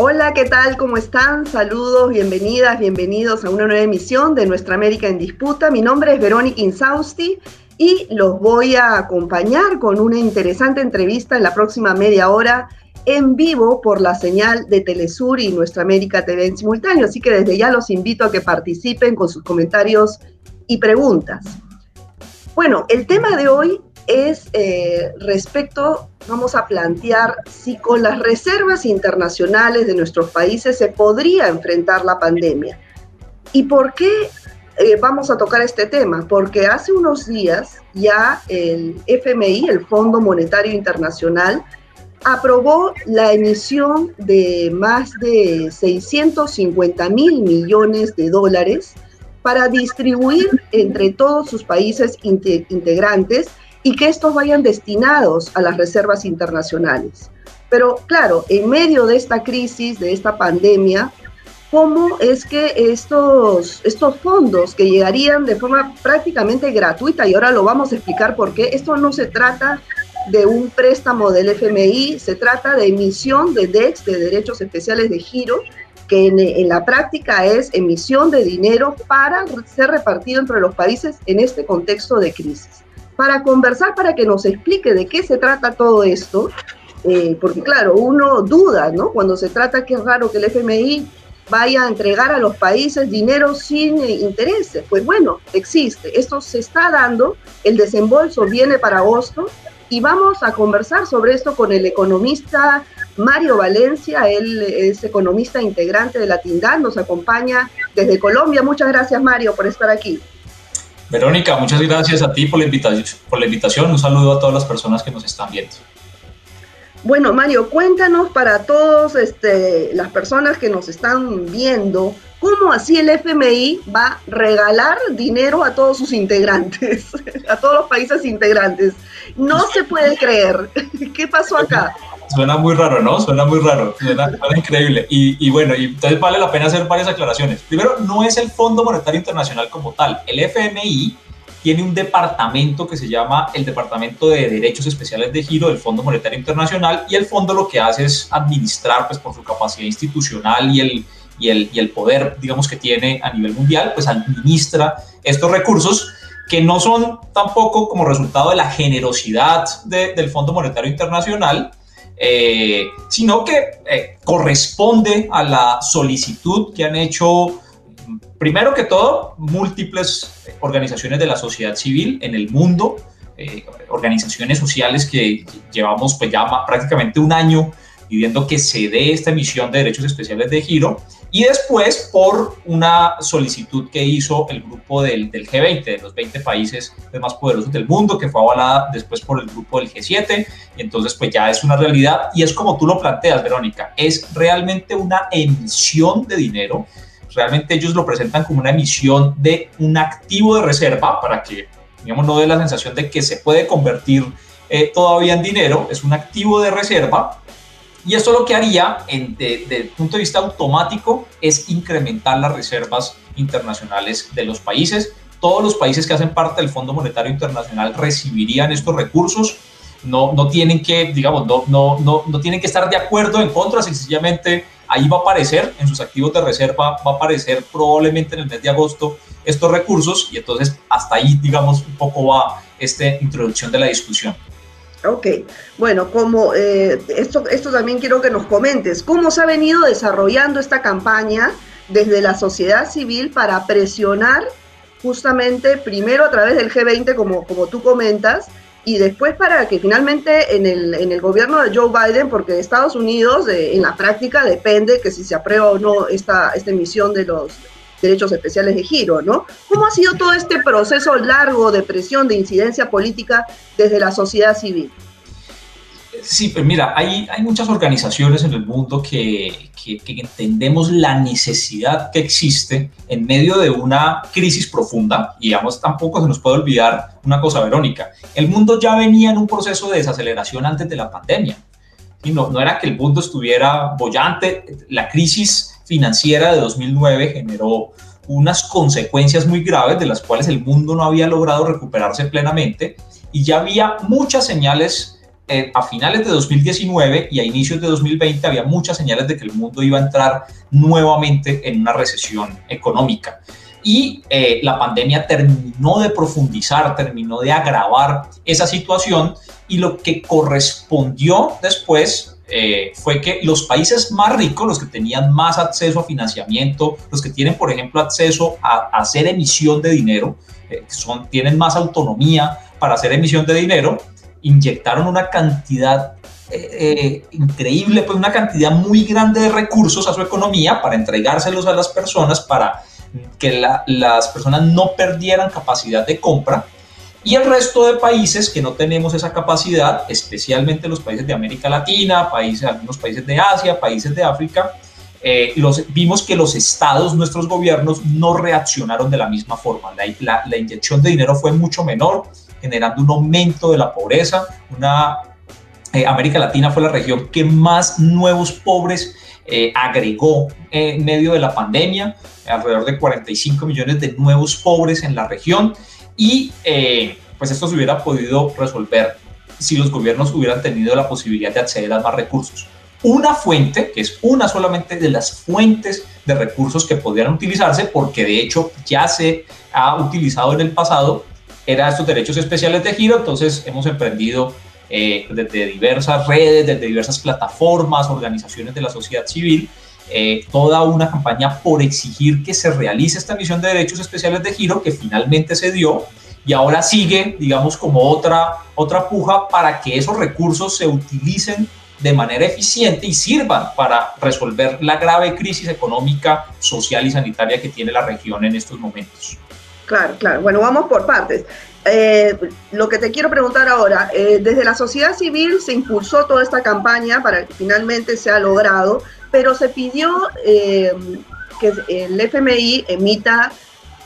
Hola, ¿qué tal? ¿Cómo están? Saludos, bienvenidas, bienvenidos a una nueva emisión de Nuestra América en Disputa. Mi nombre es Verónica Insausti y los voy a acompañar con una interesante entrevista en la próxima media hora en vivo por la señal de Telesur y Nuestra América TV en simultáneo. Así que desde ya los invito a que participen con sus comentarios y preguntas. Bueno, el tema de hoy es eh, respecto, vamos a plantear si con las reservas internacionales de nuestros países se podría enfrentar la pandemia. ¿Y por qué eh, vamos a tocar este tema? Porque hace unos días ya el FMI, el Fondo Monetario Internacional, aprobó la emisión de más de 650 mil millones de dólares para distribuir entre todos sus países integrantes y que estos vayan destinados a las reservas internacionales. Pero claro, en medio de esta crisis, de esta pandemia, ¿cómo es que estos, estos fondos que llegarían de forma prácticamente gratuita, y ahora lo vamos a explicar por qué, esto no se trata de un préstamo del FMI, se trata de emisión de DEX, de derechos especiales de giro, que en, en, la práctica es emisión de dinero para ser repartido entre los países en este contexto de crisis para conversar, para que nos explique de qué se trata todo esto, eh, porque claro, uno duda, ¿no? Cuando se trata que es raro que el FMI vaya a entregar a los países dinero sin eh, intereses. Pues bueno, existe, esto se está dando, el desembolso viene para agosto y vamos a conversar sobre esto con el economista Mario Valencia, él es economista integrante de la TINDAD, nos acompaña desde Colombia. Muchas gracias Mario por estar aquí. Verónica, muchas gracias a ti por la, invitación. Un saludo a todas las personas que nos están viendo. Bueno, Mario, cuéntanos para todas este, las personas que nos están viendo, ¿cómo así el FMI va a regalar dinero a todos sus integrantes, a todos los países integrantes? No se puede creer. ¿Qué pasó acá? Suena muy raro, ¿no? Suena muy raro, suena, increíble. Y, bueno, y entonces vale la pena hacer varias aclaraciones. Primero, no es el Fondo Monetario Internacional como tal. El FMI tiene un departamento que se llama el Departamento de Derechos Especiales de Giro del Fondo Monetario Internacional y el fondo lo que hace es administrar, pues por su capacidad institucional y el, y el, y el poder, digamos, que tiene a nivel mundial, pues administra estos recursos que no son tampoco como resultado de la generosidad del Fondo Monetario Internacional, eh, sino que eh, corresponde a la solicitud que han hecho, primero que todo, múltiples organizaciones de la sociedad civil en el mundo, eh, organizaciones sociales que llevamos pues ya prácticamente un año pidiendo que se dé esta emisión de derechos especiales de giro y después por una solicitud que hizo el grupo del, del, G20, de los 20 países más poderosos del mundo, que fue avalada después por el grupo del G7, y entonces pues ya es una realidad y es como tú lo planteas, Verónica, es realmente una emisión de dinero, realmente ellos lo presentan como una emisión de un activo de reserva para que, digamos, no dé la sensación de que se puede convertir eh, todavía en dinero, es un activo de reserva y esto lo que haría, desde el punto de vista automático, es incrementar las reservas internacionales de los países. Todos los países que hacen parte del Fondo Monetario Internacional recibirían estos recursos. No, no tienen que, digamos, no, no, no, no tienen que estar de acuerdo en contra, sencillamente ahí va a aparecer, en sus activos de reserva, va a aparecer probablemente en el mes de agosto estos recursos y entonces hasta ahí, digamos, un poco va esta introducción de la discusión. Ok, bueno, como eh, esto, esto también quiero que nos comentes, ¿cómo se ha venido desarrollando esta campaña desde la sociedad civil para presionar justamente primero a través del G20, como, como tú comentas, y después para que finalmente en el, en el gobierno de Joe Biden, porque Estados Unidos eh, en la práctica depende que si se aprueba o no esta, esta emisión de los derechos especiales de giro, ¿no? ¿Cómo ha sido todo este proceso largo de presión, de incidencia política desde la sociedad civil? Sí, pues mira, hay, hay muchas organizaciones en el mundo que, que, entendemos la necesidad que existe en medio de una crisis profunda, y digamos, tampoco se nos puede olvidar una cosa, Verónica, el mundo ya venía en un proceso de desaceleración antes de la pandemia, y no, no era que el mundo estuviera bollante, la crisis financiera de 2009 generó unas consecuencias muy graves de las cuales el mundo no había logrado recuperarse plenamente y ya había muchas señales eh, a finales de 2019 y a inicios de 2020 había muchas señales de que el mundo iba a entrar nuevamente en una recesión económica. Y eh, la pandemia terminó de profundizar, terminó de agravar esa situación y lo que correspondió después eh, fue que los países más ricos, los que tenían más acceso a financiamiento, los que tienen, por ejemplo, acceso a, hacer emisión de dinero, eh, son, tienen más autonomía para hacer emisión de dinero, inyectaron una cantidad eh, increíble, pues una cantidad muy grande de recursos a su economía para entregárselos a las personas, para que las personas no perdieran capacidad de compra y el resto de países que no tenemos esa capacidad, especialmente los países de América Latina, países, algunos países de Asia, países de África, eh, los, vimos que los estados, nuestros gobiernos, no reaccionaron de la misma forma. La, la, inyección de dinero fue mucho menor, generando un aumento de la pobreza. Una, eh, América Latina fue la región que más nuevos pobres eh, agregó en medio de la pandemia, alrededor de 45 millones de nuevos pobres en la región y eh, pues esto se hubiera podido resolver si los gobiernos hubieran tenido la posibilidad de acceder a más recursos. Una fuente, que es una solamente de las fuentes de recursos que podrían utilizarse, porque de hecho ya se ha utilizado en el pasado, era estos derechos especiales de giro, entonces hemos emprendido eh, desde diversas redes, desde diversas plataformas, organizaciones de la sociedad civil, eh, toda una campaña por exigir que se realice esta misión de derechos especiales de giro que finalmente se dio y ahora sigue, digamos, como otra, otra puja para que esos recursos se utilicen de manera eficiente y sirvan para resolver la grave crisis económica, social y sanitaria que tiene la región en estos momentos. Claro, claro. Bueno, vamos por partes. Eh, lo que te quiero preguntar ahora, eh, desde la sociedad civil se impulsó toda esta campaña para que finalmente sea logrado, pero se pidió eh, que el FMI emita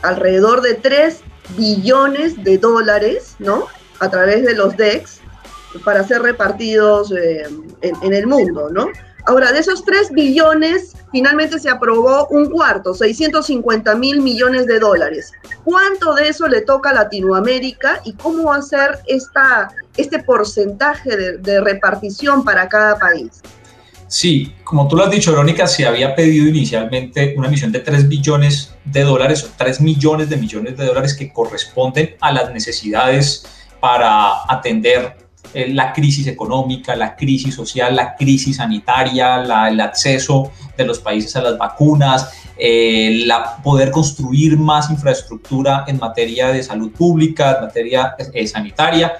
alrededor de 3 billones de dólares, ¿no? A través de los DEX para ser repartidos en, en el mundo, ¿no? Ahora, de esos 3 billones, finalmente se aprobó un cuarto, 650 mil millones de dólares. ¿Cuánto de eso le toca a Latinoamérica y cómo va a ser esta, este porcentaje de, de repartición para cada país? Sí, como tú lo has dicho, Verónica, se había pedido inicialmente una emisión de 3 billones de dólares o 3 millones de millones de dólares que corresponden a las necesidades para atender la crisis económica, la crisis social, la crisis sanitaria, el acceso de los países a las vacunas, eh, la, poder construir más infraestructura en materia de salud pública, en materia eh, sanitaria.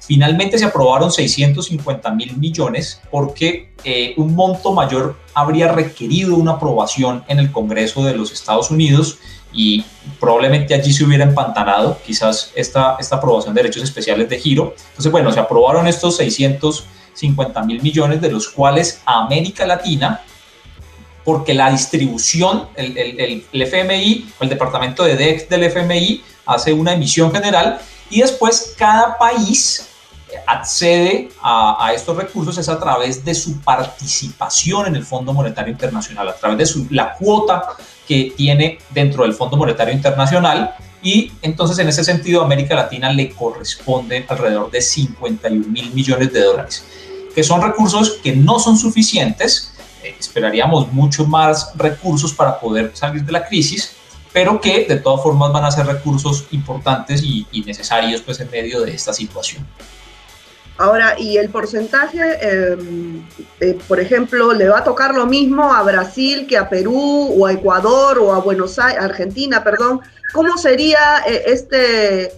Finalmente se aprobaron 650 mil millones porque un monto mayor habría requerido una aprobación en el Congreso de los Estados Unidos y probablemente allí se hubiera empantanado quizás esta, esta aprobación de derechos especiales de giro. Entonces, bueno, se aprobaron estos 650 mil millones, de los cuales América Latina, porque la distribución, el, el, el FMI, el departamento de DEX del FMI, hace una emisión general y después cada país accede a, estos recursos es a través de su participación en el Fondo Monetario Internacional, a través de su, la cuota que tiene dentro del Fondo Monetario Internacional y entonces en ese sentido a América Latina le corresponden alrededor de 51 mil millones de dólares, que son recursos que no son suficientes, eh, esperaríamos mucho más recursos para poder salir de la crisis, pero que de todas formas van a ser recursos importantes y, y necesarios pues en medio de esta situación. Ahora, y el porcentaje, em, eh, por ejemplo, le va a tocar lo mismo a Brasil que a Perú o a Ecuador o a Buenos Aires, Argentina, perdón. ¿Cómo sería eh, este,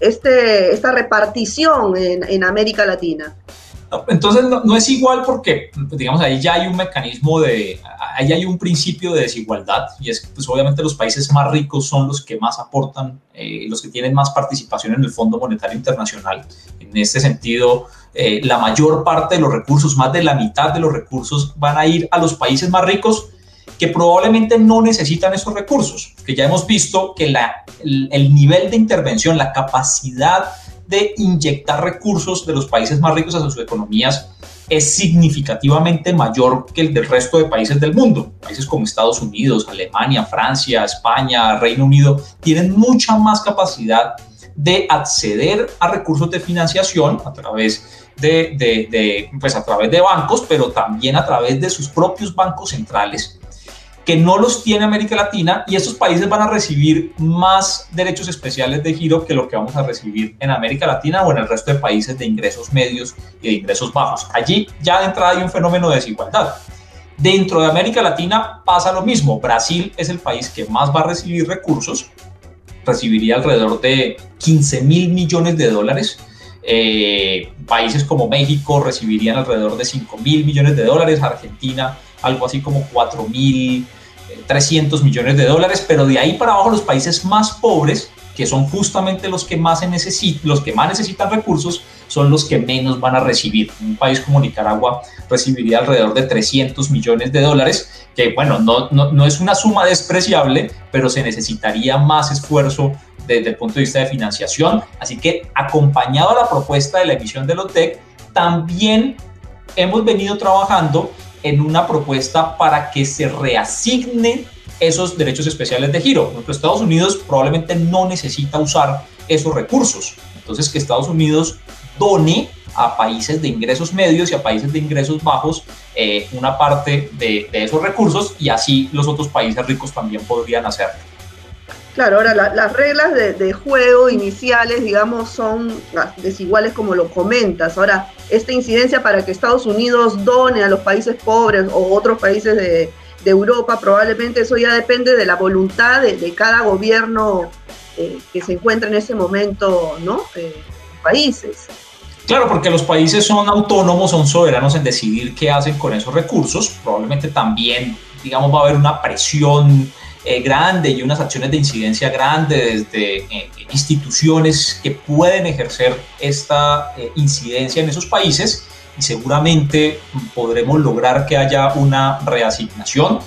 este, esta repartición en, América Latina? Entonces no, es igual porque, digamos, ahí ya hay un mecanismo de, ahí hay un principio de desigualdad y es que pues obviamente los países más ricos son los que más aportan, eh, los que tienen más participación en el Fondo Monetario Internacional. En este sentido, eh, la mayor parte de los recursos, más de la mitad de los recursos van a ir a los países más ricos que probablemente no necesitan esos recursos, que ya hemos visto que la, el nivel de intervención, la capacidad de inyectar recursos de los países más ricos a sus economías es significativamente mayor que el del resto de países del mundo. Países como Estados Unidos, Alemania, Francia, España, Reino Unido, tienen mucha más capacidad de acceder a recursos de financiación a través de, de, pues a través de bancos, pero también a través de sus propios bancos centrales que no los tiene América Latina y estos países van a recibir más derechos especiales de giro que lo que vamos a recibir en América Latina o en el resto de países de ingresos medios y de ingresos bajos. Allí ya de entrada hay un fenómeno de desigualdad. Dentro de América Latina pasa lo mismo. Brasil es el país que más va a recibir recursos, recibiría alrededor de 15 mil millones de dólares. Eh, países como México recibirían alrededor de 5 mil millones de dólares, Argentina algo así como 4 mil 300 millones de dólares, pero de ahí para abajo los países más pobres, que son justamente los que más, necesitan, los que más necesitan recursos, son los que menos van a recibir. Un país como Nicaragua recibiría alrededor de 300 millones de dólares, que bueno, no, no, no es una suma despreciable, pero se necesitaría más esfuerzo desde el punto de vista de financiación. Así que acompañado a la propuesta de la emisión de LOTEC, también hemos venido trabajando en una propuesta para que se reasignen esos derechos especiales de giro. Nuestro Estados Unidos probablemente no necesita usar esos recursos. Entonces, que Estados Unidos done a países de ingresos medios y a países de ingresos bajos eh, una parte de, esos recursos y así los otros países ricos también podrían hacerlo. Claro, ahora las reglas de, juego iniciales, digamos, son desiguales como lo comentas. Ahora, esta incidencia para que Estados Unidos done a los países pobres o otros países de, Europa, probablemente eso ya depende de la voluntad de, cada gobierno eh, que se encuentra en ese momento, ¿no? Eh, países. Claro, porque los países son autónomos, son soberanos en decidir qué hacen con esos recursos. Probablemente también, digamos, va a haber una presión eh, grande y unas acciones de incidencia grande desde eh, instituciones que pueden ejercer esta eh, incidencia en esos países y seguramente podremos lograr que haya una reasignación.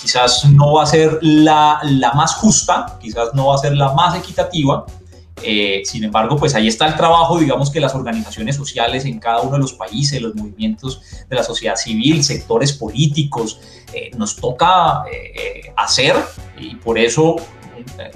quizás no va a ser la, la más justa, quizás no va a ser la más equitativa, eh, sin embargo, pues ahí está el trabajo, digamos que las organizaciones sociales en cada uno de los países, los movimientos de la sociedad civil, sectores políticos, eh, nos toca eh, hacer y por eso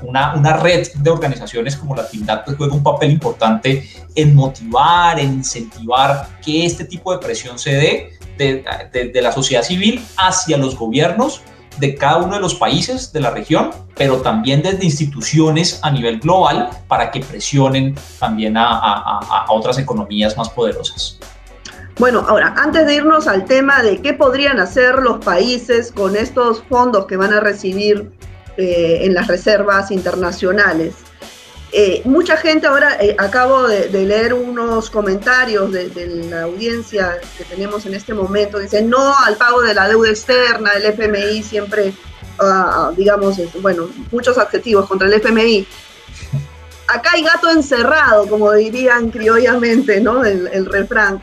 una, una, red de organizaciones como la TINDAT pues, juega un papel importante en motivar, en incentivar que este tipo de presión se dé de, de la sociedad civil hacia los gobiernos de cada uno de los países de la región, pero también desde instituciones a nivel global para que presionen también a, otras economías más poderosas. Bueno, ahora, antes de irnos al tema de qué podrían hacer los países con estos fondos que van a recibir eh, en las reservas internacionales, eh, mucha gente ahora, eh, acabo de, leer unos comentarios de, la audiencia que tenemos en este momento, dicen no al pago de la deuda externa, el FMI siempre, ah, digamos, bueno, muchos adjetivos contra el FMI. Acá hay gato encerrado, como dirían criollamente, ¿no? El, refrán.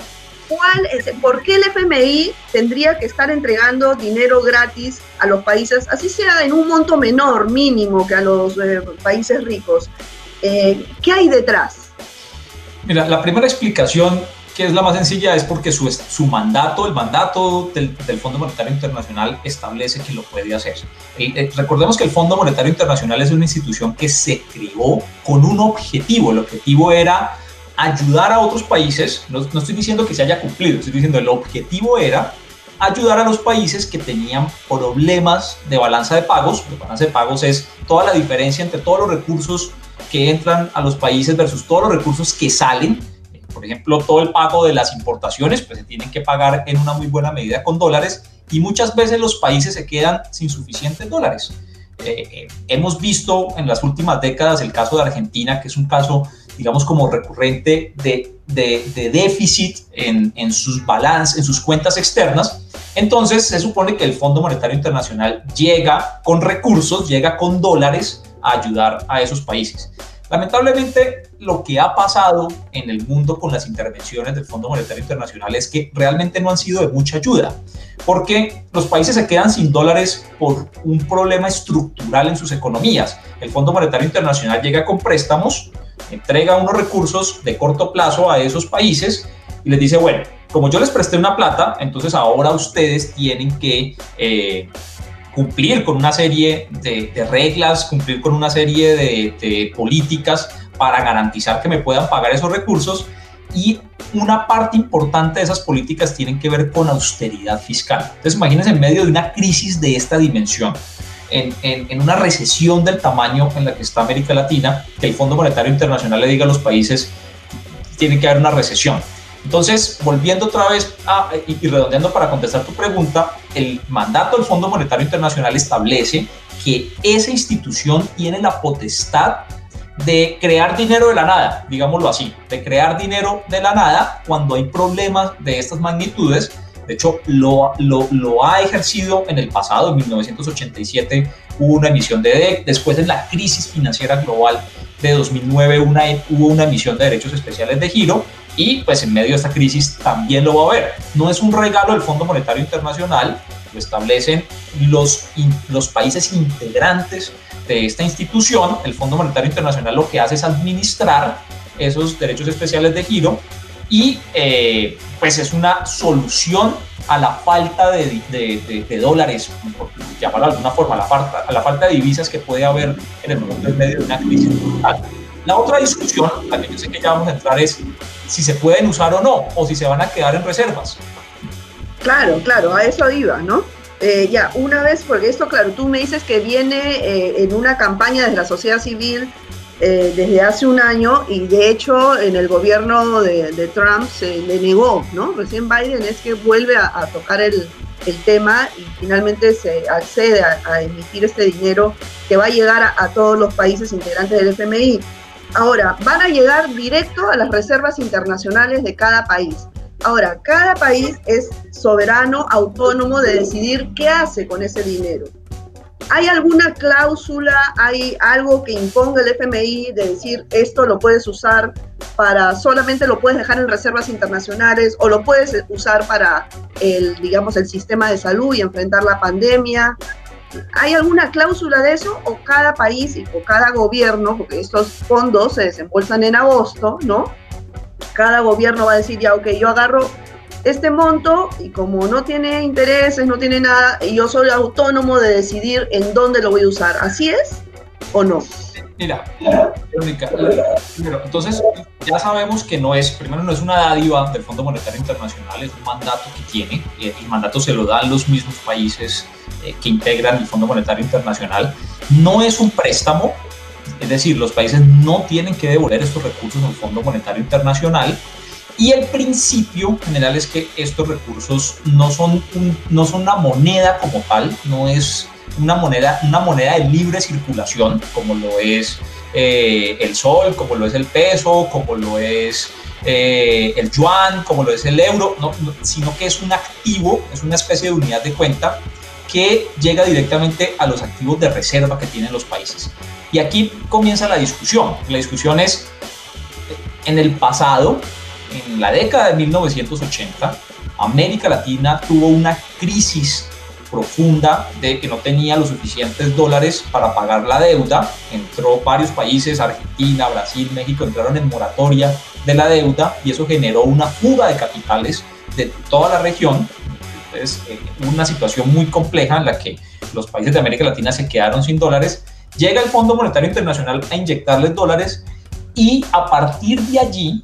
¿Cuál es, ¿Por qué el FMI tendría que estar entregando dinero gratis a los países, así sea en un monto menor, mínimo que a los eh, países ricos? Eh, ¿Qué hay detrás? Mira, la primera explicación, que es la más sencilla, es porque su, su mandato, el mandato del, Fondo Monetario Internacional establece que lo puede hacer. Eh, recordemos que el Fondo Monetario Internacional es una institución que se creó con un objetivo. El objetivo era ayudar a otros países, no, no estoy diciendo que se haya cumplido, estoy diciendo el objetivo era ayudar a los países que tenían problemas de balanza de pagos. La balanza de pagos es toda la diferencia entre todos los recursos que entran a los países versus todos los recursos que salen. Por ejemplo, todo el pago de las importaciones, pues se tienen que pagar en una muy buena medida con dólares y muchas veces los países se quedan sin suficientes dólares. Eh, eh, hemos visto en las últimas décadas el caso de Argentina, que es un caso, digamos, como recurrente de, déficit en, en sus balances, en sus cuentas externas. Entonces, se supone que el Fondo Monetario Internacional llega con recursos, llega con dólares a ayudar a esos países. Lamentablemente, lo que ha pasado en el mundo con las intervenciones del Fondo Monetario Internacional es que realmente no han sido de mucha ayuda, porque los países se quedan sin dólares por un problema estructural en sus economías. El Fondo Monetario Internacional llega con préstamos, entrega unos recursos de corto plazo a esos países y les dice, bueno, como yo les presté una plata, entonces ahora ustedes tienen que eh, cumplir con una serie de, reglas, cumplir con una serie de, políticas para garantizar que me puedan pagar esos recursos y una parte importante de esas políticas tienen que ver con austeridad fiscal. Entonces imagínense en medio de una crisis de esta dimensión, en, en, una recesión del tamaño en la que está América Latina, que el Fondo Monetario Internacional le diga a los países, tiene que haber una recesión. Entonces, volviendo otra vez a, y, y redondeando para contestar tu pregunta, el mandato del Fondo Monetario Internacional establece que esa institución tiene la potestad de crear dinero de la nada, digámoslo así, de crear dinero de la nada cuando hay problemas de estas magnitudes. De hecho, lo, lo, ha ejercido en el pasado, en 1987 hubo una emisión de DEC, después en la crisis financiera global de 2009 una, hubo una emisión de derechos especiales de giro y pues en medio de esta crisis también lo va a haber. No es un regalo del Fondo Monetario Internacional, lo establecen los, los países integrantes de esta institución, el Fondo Monetario Internacional lo que hace es administrar esos derechos especiales de giro y eh, pues es una solución a la falta de, de, dólares, por llamarlo de alguna forma, a la, falta, a la falta de divisas que puede haber en el momento en medio de una crisis La otra discusión, la que yo sé que ya vamos a entrar, es si se pueden usar o no, o si se van a quedar en reservas. Claro, claro, a eso iba, ¿no? Eh, ya, una vez, porque esto, claro, tú me dices que viene eh, en una campaña desde la sociedad civil eh, desde hace un año y de hecho en el gobierno de, Trump se le negó, ¿no? Recién Biden es que vuelve a, tocar el, tema y finalmente se accede a, emitir este dinero que va a llegar a, a todos los países integrantes del FMI. Ahora, van a llegar directo a las reservas internacionales de cada país. Ahora, cada país es soberano, autónomo de decidir qué hace con ese dinero. ¿Hay alguna cláusula, hay algo que imponga el FMI de decir esto lo puedes usar para solamente lo puedes dejar en reservas internacionales o lo puedes usar para el, digamos, el sistema de salud y enfrentar la pandemia? ¿Hay alguna cláusula de eso o cada país o cada gobierno, porque estos fondos se desembolsan en agosto, ¿no? cada gobierno va a decir, ya, ok, yo agarro este monto y como no tiene intereses, no tiene nada, y yo soy autónomo de decidir en dónde lo voy a usar. ¿Así es o no? Mira, Verónica, entonces ya sabemos que no es, primero no es una dádiva del Fondo Monetario Internacional, es un mandato que tiene, y el mandato se lo dan los mismos países eh, que integran el Fondo Monetario Internacional. No es un préstamo, es decir, los países no tienen que devolver estos recursos al Fondo Monetario Internacional. Y el principio general es que estos recursos no son, no son una moneda como tal, no es una moneda, una moneda de libre circulación, como lo es eh, el sol, como lo es el peso, como lo es eh, el yuan, como lo es el euro, sino que es un activo, es una especie de unidad de cuenta que llega directamente a los activos de reserva que tienen los países. Y aquí comienza la discusión. La discusión es, en el pasado, en la década de 1980, América Latina tuvo una crisis profunda de que no tenía los suficientes dólares para pagar la deuda. Entró varios países, Argentina, Brasil, México, entraron en moratoria de la deuda y eso generó una fuga de capitales de toda la región. Entonces, eh, una situación muy compleja en la que los países de América Latina se quedaron sin dólares Llega el Fondo Monetario Internacional a inyectarles dólares y a partir de allí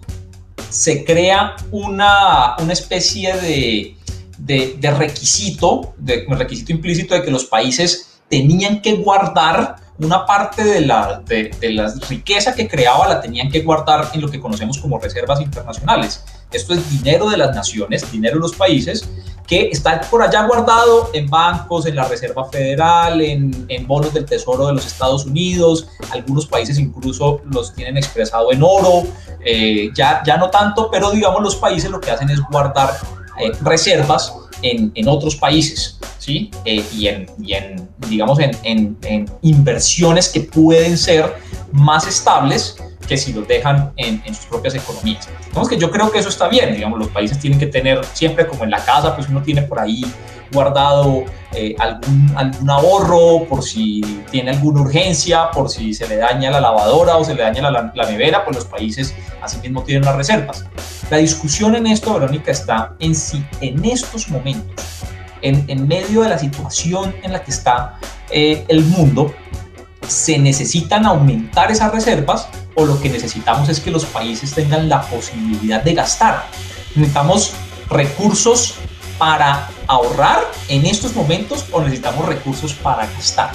se crea una, una especie de, de, requisito, de requisito implícito de que los países tenían que guardar una parte de la, de, de, la riqueza que creaba la tenían que guardar en lo que conocemos como reservas internacionales. Esto es dinero de las naciones, dinero de los países, que está por allá guardado en bancos, en la Reserva Federal, en, en, bonos del Tesoro de los Estados Unidos, algunos países incluso los tienen expresado en oro, eh, ya, ya no tanto, pero digamos los países lo que hacen es guardar eh, reservas en, en, otros países, ¿sí? Eh, y, en, y, en, digamos, en, inversiones que pueden ser más estables que si los dejan en, en, sus propias economías. Digamos que yo creo que eso está bien, digamos, los países tienen que tener siempre como en la casa, pues uno tiene por ahí guardado eh, algún, algún ahorro por si tiene alguna urgencia, por si se le daña la lavadora o se le daña la, la nevera, pues los países así mismo tienen las reservas. La discusión en esto, Verónica, está en si en estos momentos, en, en medio de la situación en la que está eh, el mundo, se necesitan aumentar esas reservas o lo que necesitamos es que los países tengan la posibilidad de gastar. Necesitamos recursos para ahorrar en estos momentos o necesitamos recursos para gastar.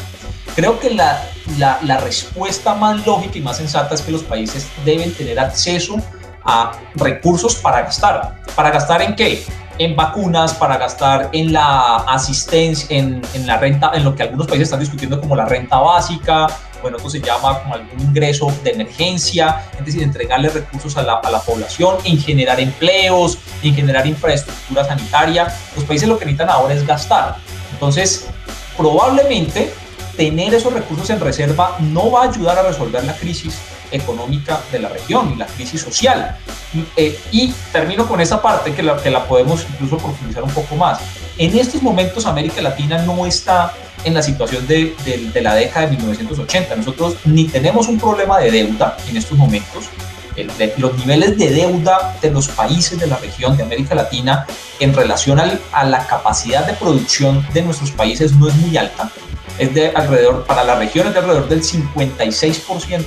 Creo que la, la, respuesta más lógica y más sensata es que los países deben tener acceso a recursos para gastar. ¿Para gastar en qué? En vacunas, para gastar en la asistencia, en, en la renta, en lo que algunos países están discutiendo como la renta básica, bueno, esto se llama como algún ingreso de emergencia, es decir, entregarle recursos a la, a la población, en generar empleos, en generar infraestructura sanitaria. Los países lo que necesitan ahora es gastar. Entonces, probablemente tener esos recursos en reserva no va a ayudar a resolver la crisis económica de la región y la crisis social. Eh, y termino con esa parte que la, que la podemos incluso profundizar un poco más. En estos momentos América Latina no está en la situación de, de, la década de 1980. Nosotros ni tenemos un problema de deuda en estos momentos. los niveles de deuda de los países de la región de América Latina en relación a la capacidad de producción de nuestros países no es muy alta. Es de alrededor, para la región es de alrededor del 56%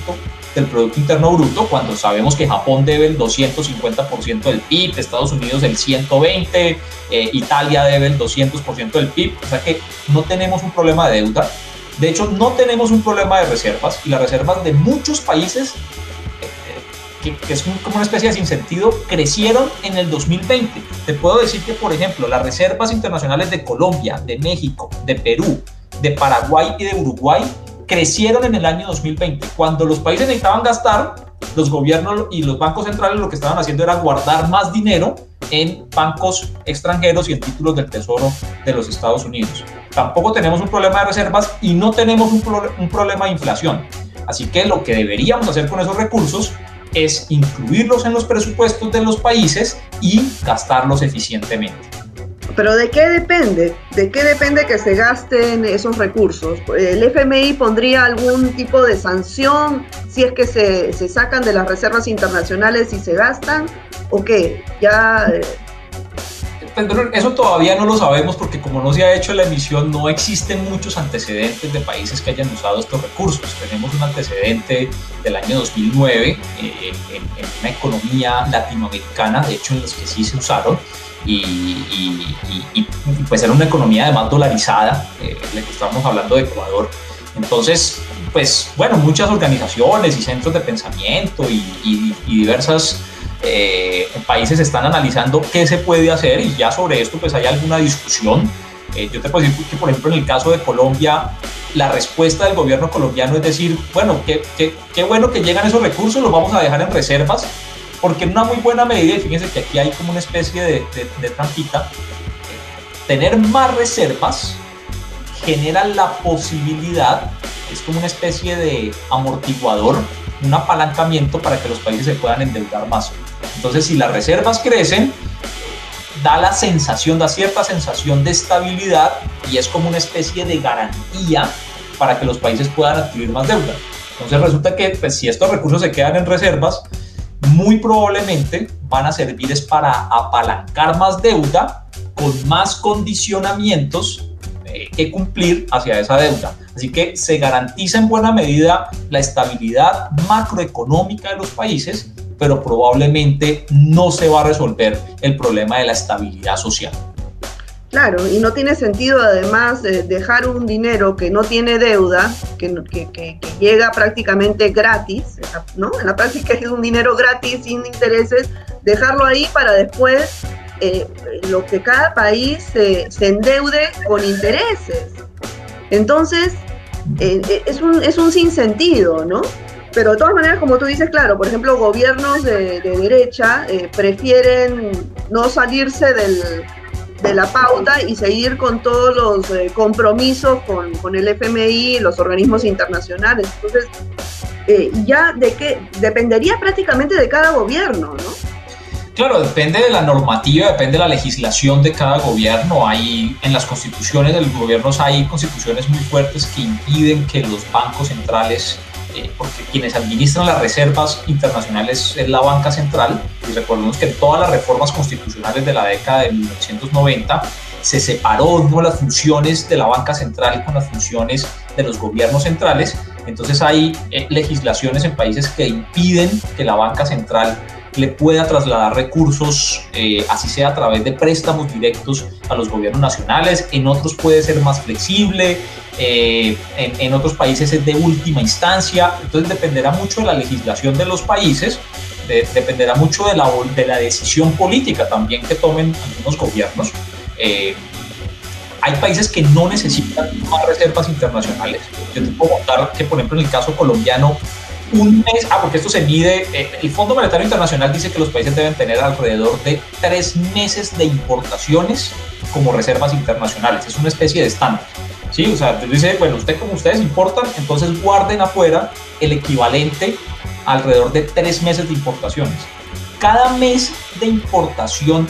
del Producto Interno Bruto, cuando sabemos que Japón debe el 250% del PIB, Estados Unidos el 120%, eh, Italia debe el 200% del PIB, o sea que no tenemos un problema de deuda. De hecho, no tenemos un problema de reservas y las reservas de muchos países, eh, eh, que, es como una especie de sinsentido, crecieron en el 2020. Te puedo decir que, por ejemplo, las reservas internacionales de Colombia, de México, de Perú, de Paraguay y de Uruguay crecieron en el año 2020. Cuando los países necesitaban gastar, los gobiernos y los bancos centrales lo que estaban haciendo era guardar más dinero en bancos extranjeros y en títulos del Tesoro de los Estados Unidos. Tampoco tenemos un problema de reservas y no tenemos un, un problema de inflación. Así que lo que deberíamos hacer con esos recursos es incluirlos en los presupuestos de los países y gastarlos eficientemente. Pero ¿de qué depende? ¿De qué depende que se gasten esos recursos? ¿El FMI pondría algún tipo de sanción si es que se, se sacan de las reservas internacionales y se gastan? ¿O qué? Ya... Eh, eso todavía no lo sabemos porque como no se ha hecho la emisión, no existen muchos antecedentes de países que hayan usado estos recursos. Tenemos un antecedente del año 2009 eh, en, en, una economía latinoamericana, de hecho en los que sí se usaron, y, pues era una economía además dolarizada, eh, que estamos hablando de Ecuador. Entonces, pues bueno, muchas organizaciones y centros de pensamiento y, diversas eh, países están analizando qué se puede hacer y ya sobre esto pues hay alguna discusión. Eh, yo te puedo decir que por ejemplo en el caso de Colombia, la respuesta del gobierno colombiano es decir, bueno, qué, qué, qué bueno que llegan esos recursos, los vamos a dejar en reservas, porque en una muy buena medida, y fíjense que aquí hay como una especie de, de, trampita, tener más reservas genera la posibilidad, es como una especie de amortiguador, un apalancamiento para que los países se puedan endeudar más. Entonces, si las reservas crecen, da la sensación, da cierta sensación de estabilidad y es como una especie de garantía para que los países puedan adquirir más deuda. Entonces resulta que pues, si estos recursos se quedan en reservas, muy probablemente van a servir es para apalancar más deuda con más condicionamientos eh, que cumplir hacia esa deuda. Así que se garantiza en buena medida la estabilidad macroeconómica de los países, pero probablemente no se va a resolver el problema de la estabilidad social. Claro, y no tiene sentido además dejar un dinero que no tiene deuda, que, que, llega prácticamente gratis, ¿no? En la práctica es un dinero gratis sin intereses, dejarlo ahí para después eh, lo que cada país se endeude con intereses. Entonces, eh, eh, es, un, es un sinsentido, ¿no? Pero de todas maneras, como tú dices, claro, por ejemplo, gobiernos de derecha prefieren no salirse del de la pauta y seguir con todos los eh, compromisos con, con, el FMI y los organismos internacionales. Entonces, eh, ya de qué dependería prácticamente de cada gobierno, ¿no? Claro, depende de la normativa, depende de la legislación de cada gobierno. Hay en las constituciones de los gobiernos hay constituciones muy fuertes que impiden que los bancos centrales eh, porque quienes administran las reservas internacionales es la banca central, y recordemos que todas las reformas constitucionales de la década de 1990 se separó ¿no? las funciones de la banca central con las funciones de los gobiernos centrales Entonces hay eh, legislaciones en países que impiden que la banca central le pueda trasladar recursos, eh, así sea a través de préstamos directos a los gobiernos nacionales, en otros puede ser más flexible, eh, en, otros países es de última instancia, entonces dependerá mucho de la legislación de los países, dependerá mucho de la, de la decisión política también que tomen algunos gobiernos. Eh, hay países que no necesitan más reservas internacionales. Yo te puedo contar que, por ejemplo, en el caso colombiano, un mes, ah, porque esto se mide, eh, el Fondo Monetario Internacional dice que los países deben tener alrededor de tres meses de importaciones como reservas internacionales. Es una especie de estándar. ¿sí? O sea, dice, bueno, usted como ustedes importan, entonces guarden afuera el equivalente alrededor de tres meses de importaciones. Cada mes de importación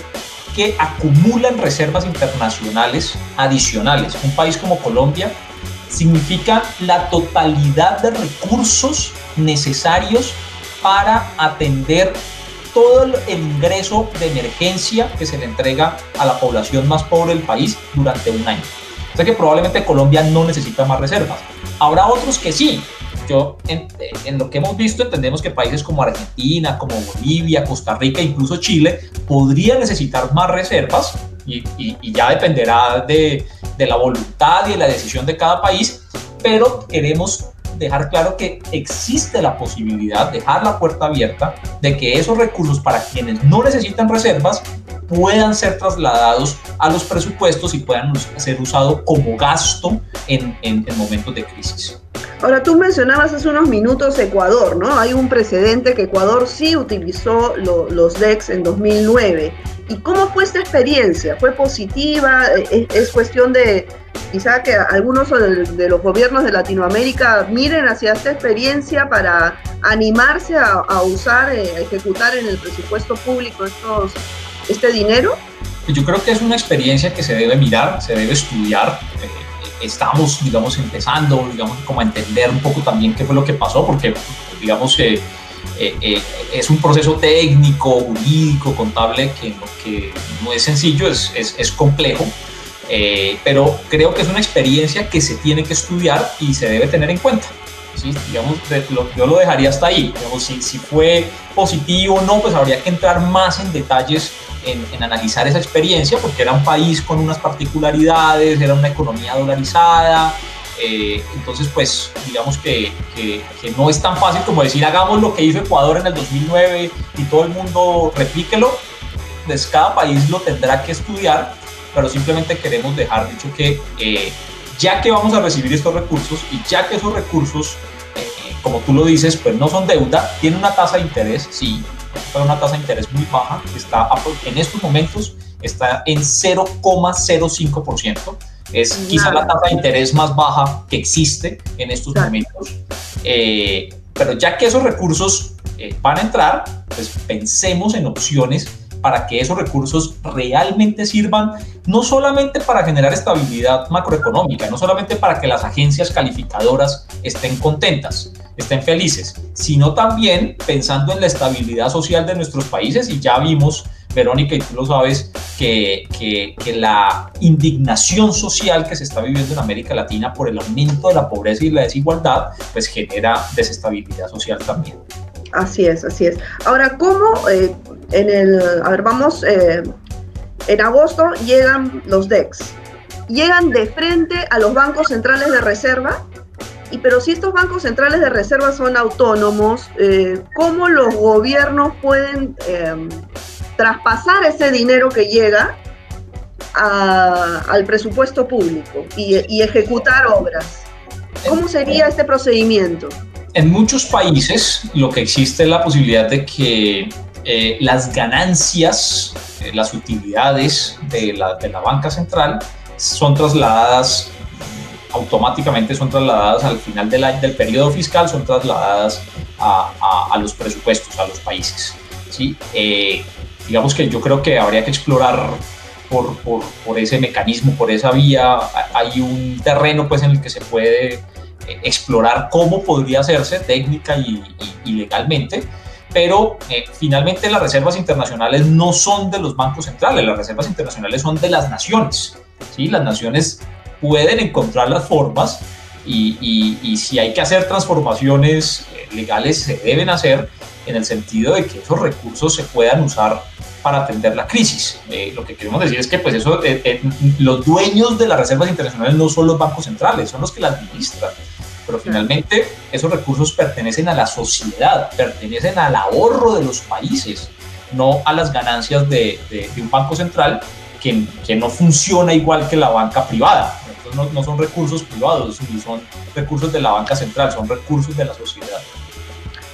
que acumulan reservas internacionales adicionales, un país como Colombia, significa la totalidad de recursos necesarios para atender todo el ingreso de emergencia que se le entrega a la población más pobre del país durante un año. O sea que probablemente Colombia no necesita más reservas. Habrá otros que sí. Yo, en, lo que hemos visto, entendemos que países como Argentina, como Bolivia, Costa Rica, incluso Chile, podrían necesitar más reservas y, ya dependerá de, de la voluntad y de la decisión de cada país, pero queremos dejar claro que existe la posibilidad, dejar la puerta abierta, de que esos recursos para quienes no necesitan reservas puedan ser trasladados a los presupuestos y puedan ser usados como gasto en, en, momentos de crisis. Ahora, tú mencionabas hace unos minutos Ecuador, ¿no? Hay un precedente que Ecuador sí utilizó los DEX en 2009. ¿Y cómo fue esta experiencia? ¿Fue positiva? ¿Es, cuestión de quizá que algunos de, los gobiernos de Latinoamérica miren hacia esta experiencia para animarse a, usar, eh, a ejecutar en el presupuesto público estos este dinero? Yo creo que es una experiencia que se debe mirar, se debe estudiar. Eh, estamos, digamos, empezando, digamos, como a entender un poco también qué fue lo que pasó, porque, digamos, que eh, eh, es un proceso técnico, jurídico, contable, que, que no es sencillo, es, es, es complejo. pero creo que es una experiencia que se tiene que estudiar y se debe tener en cuenta. ¿sí? Digamos, yo lo dejaría hasta ahí. Digamos, si, si fue positivo o no, pues habría que entrar más en detalles en, analizar esa experiencia, porque era un país con unas particularidades, era una economía dolarizada, eh, entonces pues digamos que, que, no es tan fácil como decir hagamos lo que hizo Ecuador en el 2009 y todo el mundo replíquelo, pues cada país lo tendrá que estudiar, pero simplemente queremos dejar dicho que eh, ya que vamos a recibir estos recursos y ya que esos recursos, eh, como tú lo dices, pues no son deuda, tiene una tasa de interés, sí, una tasa de interés muy baja, está en estos momentos está en 0,05%. Es quizá la tasa de interés más baja que existe en estos momentos. Eh, pero ya que esos recursos eh, van a entrar, pues pensemos en opciones para que esos recursos realmente sirvan no solamente para generar estabilidad macroeconómica, no solamente para que las agencias calificadoras estén contentas, estén felices, sino también pensando en la estabilidad social de nuestros países y ya vimos, Verónica, y tú lo sabes, que, que, que, la indignación social que se está viviendo en América Latina por el aumento de la pobreza y la desigualdad, pues genera desestabilidad social también. Así es, así es. Ahora, ¿cómo eh, en el, a ver, vamos, eh, en agosto llegan los DEX, llegan de frente a los bancos centrales de reserva, y pero si estos bancos centrales de reserva son autónomos, eh, ¿cómo los gobiernos pueden em, traspasar ese dinero que llega al presupuesto público y, y ejecutar obras? ¿Cómo sería este procedimiento? En muchos países lo que existe es la posibilidad de que eh, las ganancias, eh, las utilidades de la, de la, banca central son trasladadas automáticamente, son trasladadas al final del, del periodo fiscal, son trasladadas a, a, los presupuestos, a los países. ¿sí? Eh, digamos que yo creo que habría que explorar por, por, por, ese mecanismo, por esa vía. Hay un terreno pues, en el que se puede explorar cómo podría hacerse técnica y, legalmente, pero eh, finalmente las reservas internacionales no son de los bancos centrales, las reservas internacionales son de las naciones. ¿sí? Las naciones pueden encontrar las formas Y, si hay que hacer transformaciones eh, legales, se deben hacer en el sentido de que esos recursos se puedan usar para atender la crisis. Eh, lo que queremos decir es que pues eso, eh, los dueños de las reservas internacionales no son los bancos centrales, son los que las administran. Pero finalmente esos recursos pertenecen a la sociedad, pertenecen al ahorro de los países, no a las ganancias de, un banco central que, que no funciona igual que la banca privada no, son recursos privados, ni son recursos de la banca central, son recursos de la sociedad.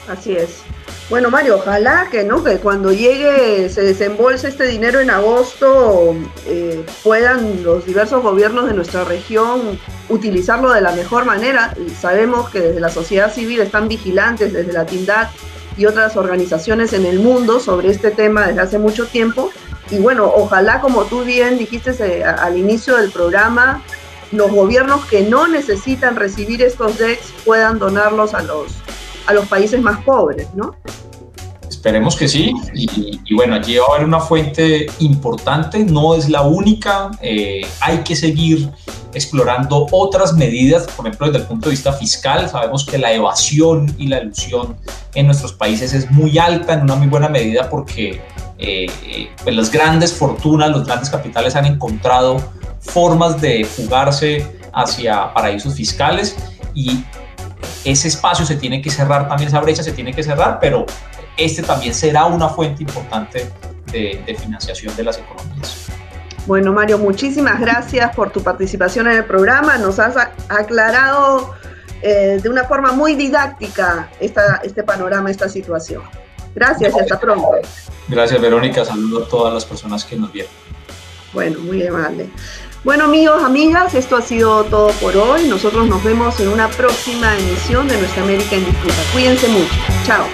Así es. Bueno, Mario, ojalá que no, que cuando llegue, se desembolse este dinero en agosto, eh, puedan los diversos gobiernos de nuestra región utilizarlo de la mejor manera. Sabemos que desde la sociedad civil están vigilantes, desde la TINDAD y otras organizaciones en el mundo sobre este tema desde hace mucho tiempo. Y bueno, ojalá, como tú bien dijiste al inicio del programa, los gobiernos que no necesitan recibir estos DEX puedan donarlos a los, a los países más pobres, ¿no? Esperemos que sí. Y, bueno, allí va a haber una fuente importante, no es la única. Eh, hay que seguir explorando otras medidas, por ejemplo, desde el punto de vista fiscal. Sabemos que la evasión y la ilusión en nuestros países es muy alta en una muy buena medida porque eh, pues las grandes fortunas, los grandes capitales han encontrado formas de fugarse hacia paraísos fiscales y ese espacio se tiene que cerrar, también esa brecha se tiene que cerrar, pero este también será una fuente importante de, financiación de las economías. Bueno, Mario, muchísimas gracias por tu participación en el programa. Nos has aclarado eh, de una forma muy didáctica esta, este panorama, esta situación. Gracias y hasta pronto. Gracias, Verónica. Saludo a todas las personas que nos vieron. Bueno, muy amable. Bueno amigos, amigas, esto ha sido todo por hoy. Nosotros nos vemos en una próxima emisión de Nuestra América en Disputa. Cuídense mucho. Chao.